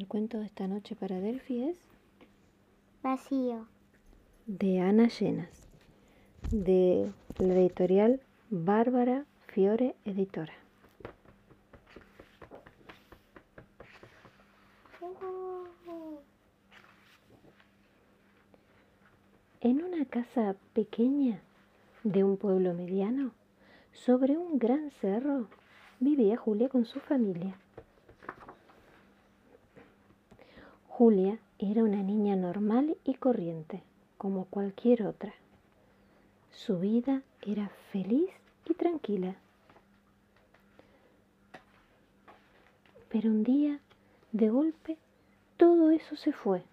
El cuento de esta noche para Delphi es Vacío. de Ana Llenas, de la editorial Bárbara Fiore Editora. En una casa pequeña de un pueblo mediano, sobre un gran cerro, vivía Julia con su familia. Julia era una niña normal y corriente, como cualquier otra. Su vida era feliz y tranquila. Pero un día, de golpe, todo eso se fue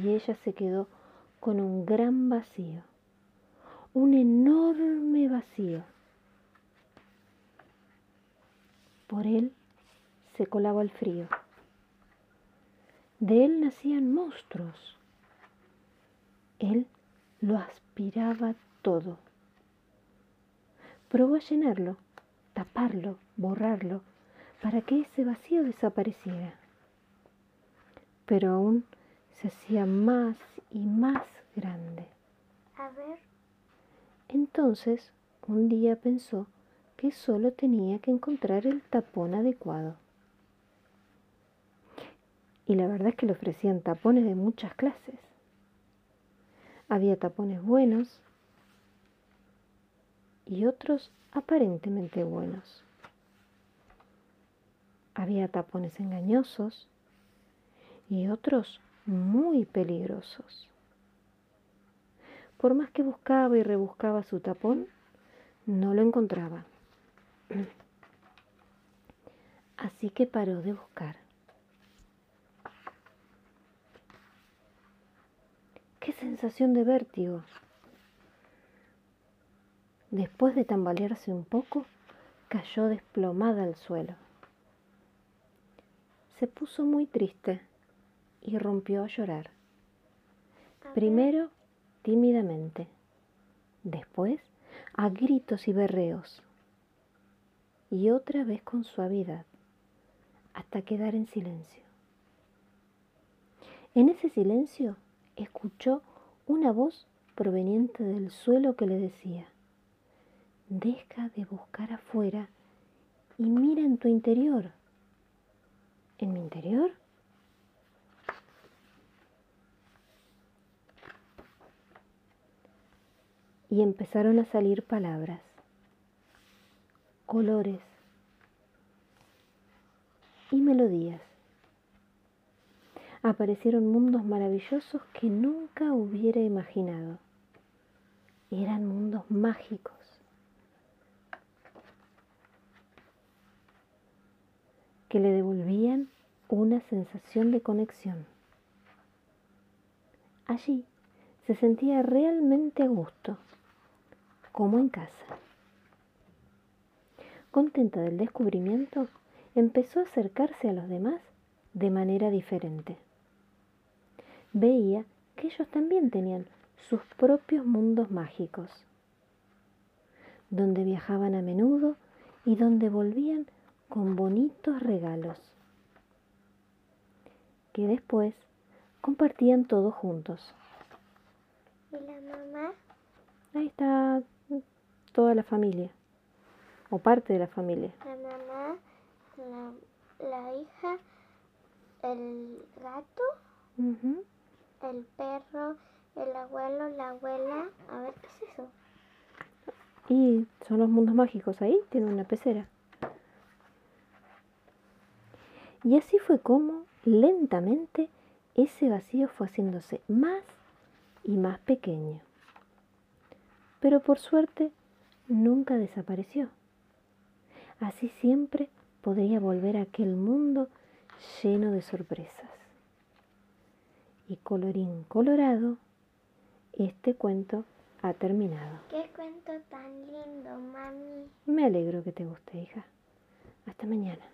y ella se quedó con un gran vacío, un enorme vacío. Por él se colaba el frío. De él nacían monstruos. Él lo aspiraba todo. Probó a llenarlo, taparlo, borrarlo, para que ese vacío desapareciera. Pero aún se hacía más y más grande. A ver, Entonces, un día pensó que solo tenía que encontrar el tapón adecuado. Y la verdad es que le ofrecían tapones de muchas clases. Había tapones buenos y otros aparentemente buenos. Había tapones engañosos y otros muy peligrosos. Por más que buscaba y rebuscaba su tapón, no lo encontraba. Así que paró de buscar. ¡Qué sensación de vértigo! Después de tambalearse un poco, cayó desplomada al suelo. Se puso muy triste y rompió a llorar. Primero tímidamente, después a gritos y berreos, y otra vez con suavidad, hasta quedar en silencio. En ese silencio escuchó una voz proveniente del suelo que le decía, deja de buscar afuera y mira en tu interior. ¿En mi interior? y empezaron a salir palabras, colores y melodías. Aparecieron mundos maravillosos que nunca hubiera imaginado. Eran mundos mágicos. que le devolvían una sensación de conexión. Allí se sentía realmente a gusto como en casa. Contenta del descubrimiento, empezó a acercarse a los demás de manera diferente. Veía que ellos también tenían sus propios mundos mágicos, donde viajaban a menudo y donde volvían con bonitos regalos, que después compartían todos juntos. ¿Y la mamá? Ahí está toda la familia, o parte de la familia. La mamá, la, la hija, el gato, Ujú. El perro, el abuelo, la abuela. A ver, ¿qué es eso? Y son los mundos mágicos ahí, tienen una pecera. Y así fue como, lentamente, ese vacío fue haciéndose más y más pequeño. Pero por suerte, nunca desapareció. Así siempre podría volver a aquel mundo lleno de sorpresas. Y colorín colorado, este cuento ha terminado. Qué cuento tan lindo, mami. Me alegro que te guste, hija. Hasta mañana.